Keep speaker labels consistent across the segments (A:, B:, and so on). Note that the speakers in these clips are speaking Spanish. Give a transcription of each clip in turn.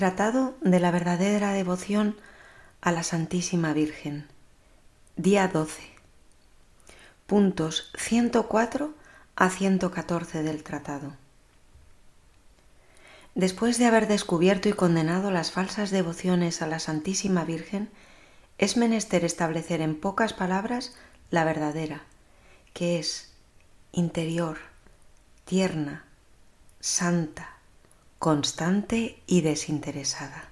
A: Tratado de la verdadera devoción a la Santísima Virgen. Día 12. Puntos 104 a 114 del tratado. Después de haber descubierto y condenado las falsas devociones a la Santísima Virgen, es menester establecer en pocas palabras la verdadera, que es interior, tierna, santa, constante y desinteresada.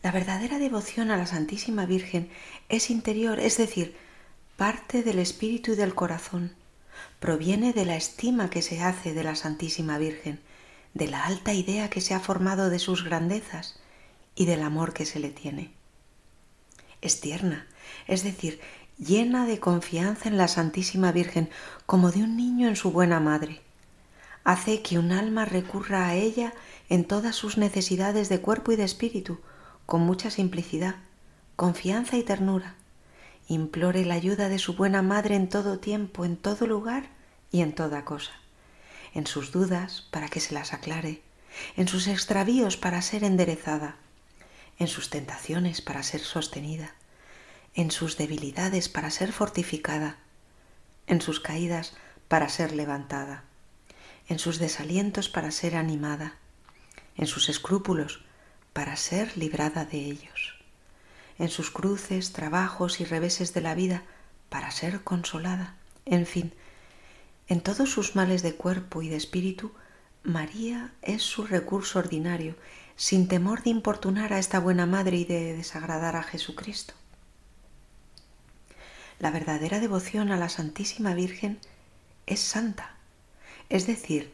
A: La verdadera devoción a la Santísima Virgen es interior, es decir, parte del espíritu y del corazón, proviene de la estima que se hace de la Santísima Virgen, de la alta idea que se ha formado de sus grandezas y del amor que se le tiene. Es tierna, es decir, llena de confianza en la Santísima Virgen como de un niño en su buena madre hace que un alma recurra a ella en todas sus necesidades de cuerpo y de espíritu, con mucha simplicidad, confianza y ternura. Implore la ayuda de su buena madre en todo tiempo, en todo lugar y en toda cosa. En sus dudas para que se las aclare, en sus extravíos para ser enderezada, en sus tentaciones para ser sostenida, en sus debilidades para ser fortificada, en sus caídas para ser levantada en sus desalientos para ser animada, en sus escrúpulos para ser librada de ellos, en sus cruces, trabajos y reveses de la vida para ser consolada, en fin, en todos sus males de cuerpo y de espíritu, María es su recurso ordinario, sin temor de importunar a esta buena madre y de desagradar a Jesucristo. La verdadera devoción a la Santísima Virgen es santa, es decir,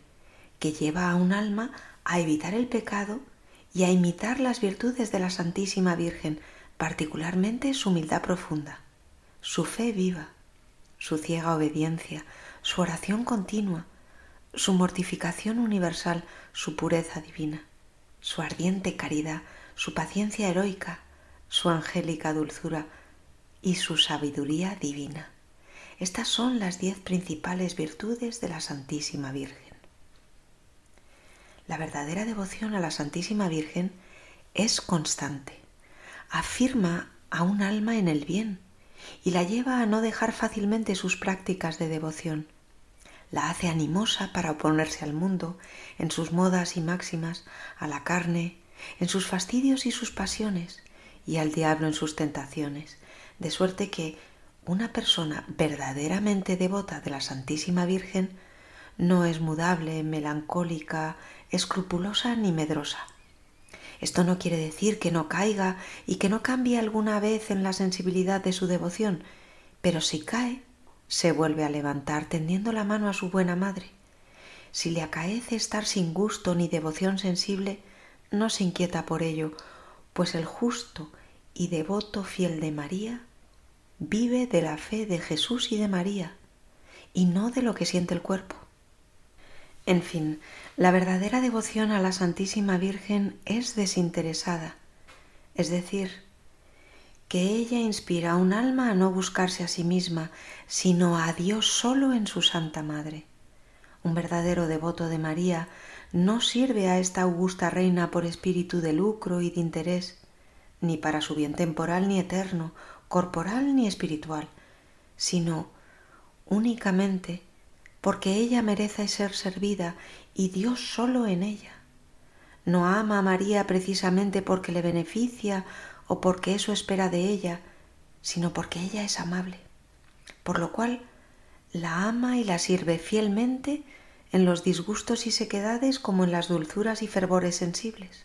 A: que lleva a un alma a evitar el pecado y a imitar las virtudes de la Santísima Virgen, particularmente su humildad profunda, su fe viva, su ciega obediencia, su oración continua, su mortificación universal, su pureza divina, su ardiente caridad, su paciencia heroica, su angélica dulzura y su sabiduría divina. Estas son las diez principales virtudes de la Santísima Virgen. La verdadera devoción a la Santísima Virgen es constante, afirma a un alma en el bien y la lleva a no dejar fácilmente sus prácticas de devoción. La hace animosa para oponerse al mundo, en sus modas y máximas, a la carne, en sus fastidios y sus pasiones, y al diablo en sus tentaciones, de suerte que una persona verdaderamente devota de la Santísima Virgen no es mudable, melancólica, escrupulosa ni medrosa. Esto no quiere decir que no caiga y que no cambie alguna vez en la sensibilidad de su devoción, pero si cae, se vuelve a levantar tendiendo la mano a su buena madre. Si le acaece estar sin gusto ni devoción sensible, no se inquieta por ello, pues el justo y devoto fiel de María vive de la fe de Jesús y de María, y no de lo que siente el cuerpo. En fin, la verdadera devoción a la Santísima Virgen es desinteresada, es decir, que ella inspira a un alma a no buscarse a sí misma, sino a Dios solo en su Santa Madre. Un verdadero devoto de María no sirve a esta augusta reina por espíritu de lucro y de interés, ni para su bien temporal ni eterno, corporal ni espiritual, sino únicamente porque ella merece ser servida y Dios solo en ella. No ama a María precisamente porque le beneficia o porque eso espera de ella, sino porque ella es amable, por lo cual la ama y la sirve fielmente en los disgustos y sequedades como en las dulzuras y fervores sensibles.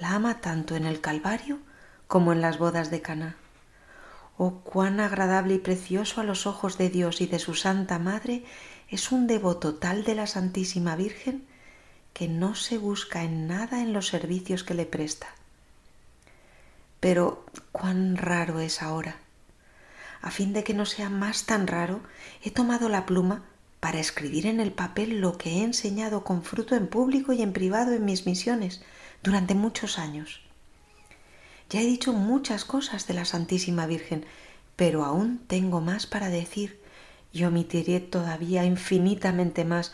A: La ama tanto en el Calvario como en las bodas de Caná. Oh, cuán agradable y precioso a los ojos de Dios y de su Santa Madre es un devoto tal de la Santísima Virgen que no se busca en nada en los servicios que le presta. Pero cuán raro es ahora. A fin de que no sea más tan raro, he tomado la pluma para escribir en el papel lo que he enseñado con fruto en público y en privado en mis misiones durante muchos años. Ya he dicho muchas cosas de la Santísima Virgen, pero aún tengo más para decir y omitiré todavía infinitamente más,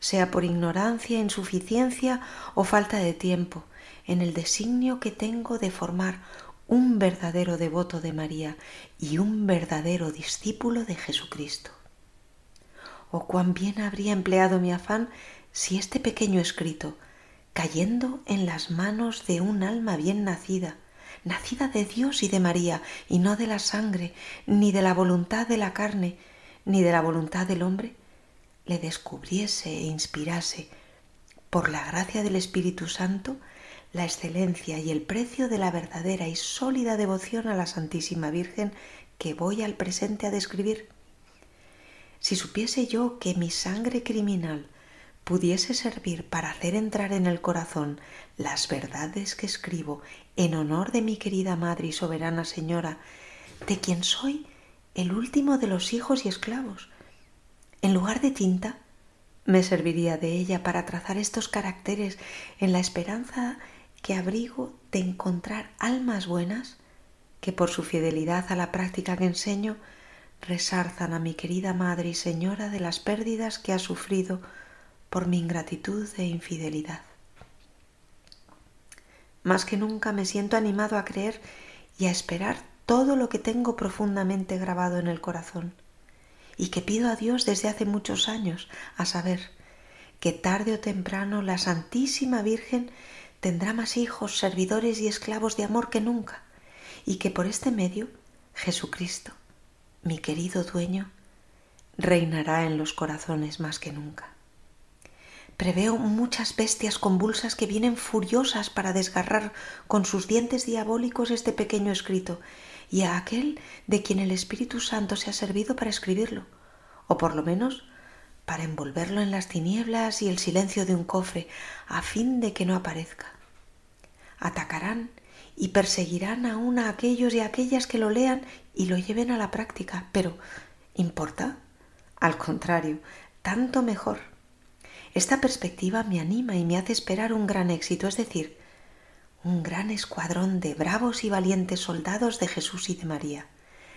A: sea por ignorancia, insuficiencia o falta de tiempo, en el designio que tengo de formar un verdadero devoto de María y un verdadero discípulo de Jesucristo. Oh, cuán bien habría empleado mi afán si este pequeño escrito, cayendo en las manos de un alma bien nacida, nacida de Dios y de María, y no de la sangre, ni de la voluntad de la carne, ni de la voluntad del hombre, le descubriese e inspirase, por la gracia del Espíritu Santo, la excelencia y el precio de la verdadera y sólida devoción a la Santísima Virgen que voy al presente a describir. Si supiese yo que mi sangre criminal pudiese servir para hacer entrar en el corazón las verdades que escribo en honor de mi querida Madre y Soberana Señora, de quien soy el último de los hijos y esclavos, en lugar de tinta, me serviría de ella para trazar estos caracteres en la esperanza que abrigo de encontrar almas buenas que por su fidelidad a la práctica que enseño resarzan a mi querida Madre y Señora de las pérdidas que ha sufrido por mi ingratitud e infidelidad. Más que nunca me siento animado a creer y a esperar todo lo que tengo profundamente grabado en el corazón y que pido a Dios desde hace muchos años, a saber, que tarde o temprano la Santísima Virgen tendrá más hijos, servidores y esclavos de amor que nunca, y que por este medio Jesucristo, mi querido dueño, reinará en los corazones más que nunca. Preveo muchas bestias convulsas que vienen furiosas para desgarrar con sus dientes diabólicos este pequeño escrito y a aquel de quien el Espíritu Santo se ha servido para escribirlo, o por lo menos para envolverlo en las tinieblas y el silencio de un cofre, a fin de que no aparezca. Atacarán y perseguirán aún a aquellos y aquellas que lo lean y lo lleven a la práctica, pero ¿importa? Al contrario, tanto mejor esta perspectiva me anima y me hace esperar un gran éxito, es decir, un gran escuadrón de bravos y valientes soldados de Jesús y de María,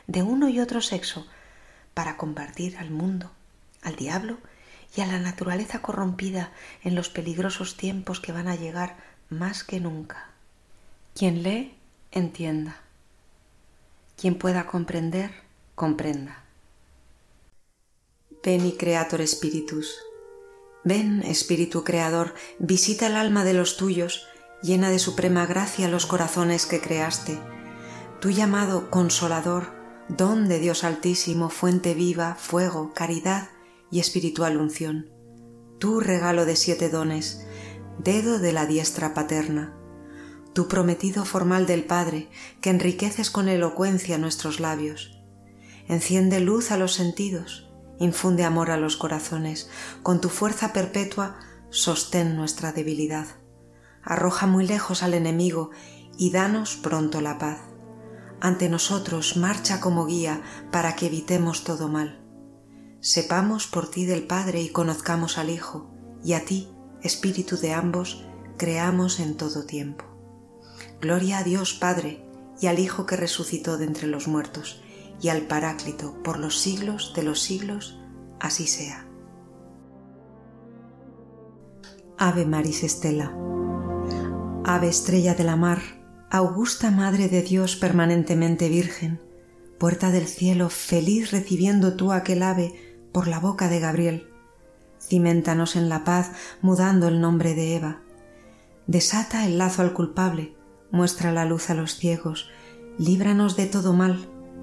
A: de uno y otro sexo, para combatir al mundo, al diablo y a la naturaleza corrompida en los peligrosos tiempos que van a llegar más que nunca. Quien lee, entienda. Quien pueda comprender, comprenda. Ven y Creator Spiritus Ven, Espíritu Creador, visita el alma de los tuyos, llena de suprema gracia los corazones que creaste. Tu llamado Consolador, don de Dios Altísimo, fuente viva, fuego, caridad y espiritual unción. Tu regalo de siete dones, dedo de la diestra paterna. Tu prometido formal del Padre, que enriqueces con elocuencia nuestros labios. Enciende luz a los sentidos, infunde amor a los corazones, con tu fuerza perpetua sostén nuestra debilidad. Arroja muy lejos al enemigo y danos pronto la paz. Ante nosotros marcha como guía para que evitemos todo mal. Sepamos por ti del Padre y conozcamos al Hijo, y a ti, Espíritu de ambos, creamos en todo tiempo. Gloria a Dios Padre y al Hijo que resucitó de entre los muertos y al Paráclito por los siglos de los siglos, así sea. Ave Maris Estela. Ave estrella de la mar, augusta Madre de Dios permanentemente Virgen, puerta del cielo, feliz recibiendo tú aquel ave por la boca de Gabriel. Cimentanos en la paz, mudando el nombre de Eva. Desata el lazo al culpable, muestra la luz a los ciegos, líbranos de todo mal,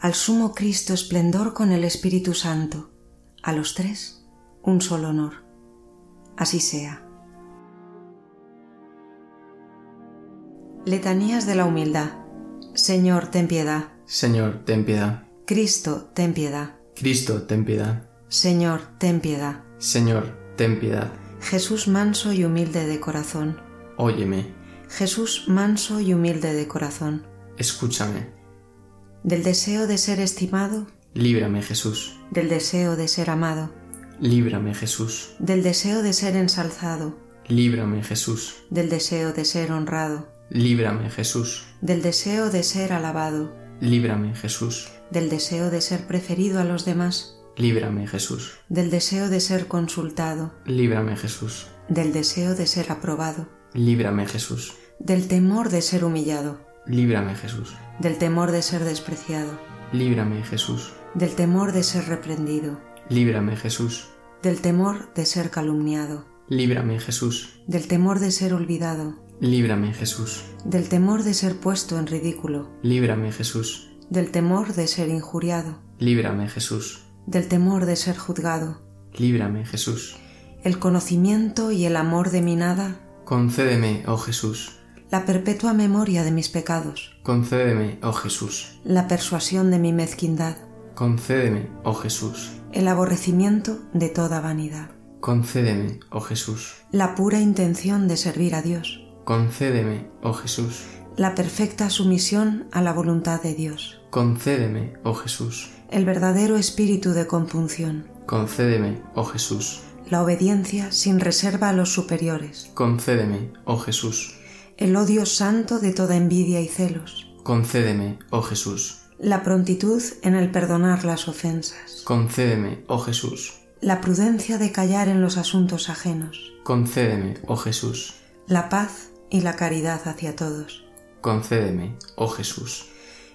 A: al sumo Cristo esplendor con el Espíritu Santo, a los tres un solo honor. Así sea. Letanías de la Humildad. Señor, ten piedad.
B: Señor, ten piedad.
A: Cristo, ten piedad.
B: Cristo, ten piedad.
A: Señor, ten piedad.
B: Señor, ten piedad.
A: Jesús manso y humilde de corazón.
B: Óyeme,
A: Jesús manso y humilde de corazón.
B: escúchame.
A: Del deseo de ser estimado,
B: Líbrame, Jesús.
A: del deseo de ser amado,
B: Líbrame, Jesús.
A: del deseo de ser ensalzado,
B: Líbrame, Jesús.
A: del deseo de ser honrado,
B: Líbrame, Jesús.
A: del deseo de ser alabado,
B: Líbrame, Jesús.
A: del deseo de ser preferido a los demás,
B: Líbrame, Jesús.
A: del deseo de ser consultado,
B: Líbrame, Jesús.
A: del deseo de ser aprobado,
B: Líbrame, Jesús.
A: del temor de ser humillado,
B: Líbrame, Jesús.
A: del temor de ser despreciado,
B: Líbrame, Jesús.
A: del temor de ser reprendido,
B: Líbrame, Jesús.
A: del temor de ser calumniado,
B: Líbrame, Jesús.
A: del temor de ser olvidado,
B: Líbrame, Jesús.
A: del temor de ser puesto en ridículo,
B: Líbrame, Jesús.
A: del temor de ser injuriado,
B: Líbrame, Jesús.
A: del temor de ser juzgado,
B: Líbrame, Jesús.
A: el conocimiento y el amor de mi nada,
B: Concédeme, oh Jesús.
A: La perpetua memoria de mis pecados,
B: Concédeme, oh Jesús.
A: la persuasión de mi mezquindad,
B: Concédeme, oh Jesús.
A: el aborrecimiento de toda vanidad,
B: Concédeme, oh Jesús.
A: la pura intención de servir a Dios,
B: Concédeme, oh Jesús.
A: la perfecta sumisión a la voluntad de Dios,
B: Concédeme, oh Jesús.
A: el verdadero espíritu de compunción,
B: Concédeme, oh Jesús.
A: la obediencia sin reserva a los superiores,
B: Concédeme, oh Jesús.
A: El odio santo de toda envidia y celos,
B: Concédeme, oh Jesús.
A: la prontitud en el perdonar las ofensas,
B: Concédeme, oh Jesús.
A: la prudencia de callar en los asuntos ajenos,
B: Concédeme, oh Jesús.
A: la paz y la caridad hacia todos,
B: Concédeme, oh Jesús.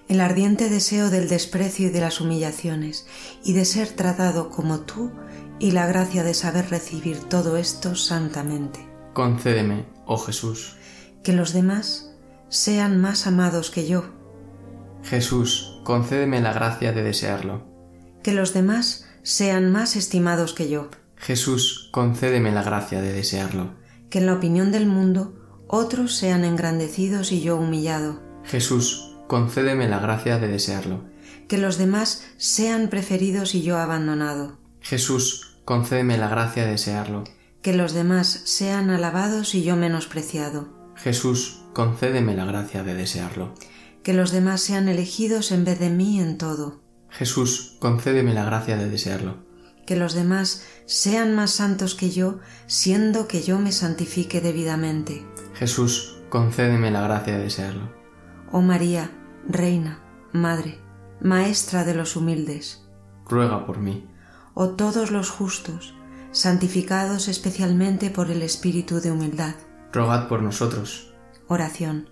A: el ardiente deseo del desprecio y de las humillaciones, y de ser tratado como tú, y la gracia de saber recibir todo esto santamente.
B: Concédeme, oh Jesús.
A: Que los demás sean más amados que yo,
B: Jesús, concédeme la gracia de desearlo.
A: que los demás sean más estimados que yo,
B: Jesús, concédeme la gracia de desearlo.
A: que en la opinión del mundo otros sean engrandecidos y yo humillado,
B: Jesús, concédeme la gracia de desearlo.
A: que los demás sean preferidos y yo abandonado,
B: Jesús, concédeme la gracia de desearlo.
A: que los demás sean alabados y yo menospreciado,
B: Jesús, concédeme la gracia de desearlo.
A: que los demás sean elegidos en vez de mí en todo,
B: Jesús, concédeme la gracia de desearlo.
A: que los demás sean más santos que yo, siendo que yo me santifique debidamente.
B: Jesús, concédeme la gracia de desearlo.
A: Oh María, Reina, Madre, Maestra de los humildes,
B: Ruega por mí.
A: oh todos los justos, santificados especialmente por el Espíritu de humildad.
B: Rogad por nosotros.
A: Oración.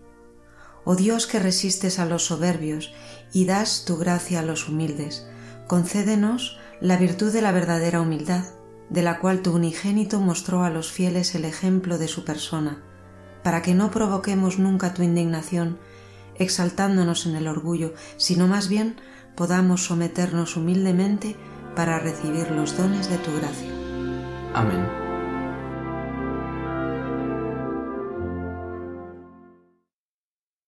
A: Oh Dios que resistes a los soberbios y das tu gracia a los humildes, concédenos la virtud de la verdadera humildad, de la cual tu unigénito mostró a los fieles el ejemplo de su persona, para que no provoquemos nunca tu indignación, exaltándonos en el orgullo, sino más bien podamos someternos humildemente para recibir los dones de tu gracia.
B: Amén.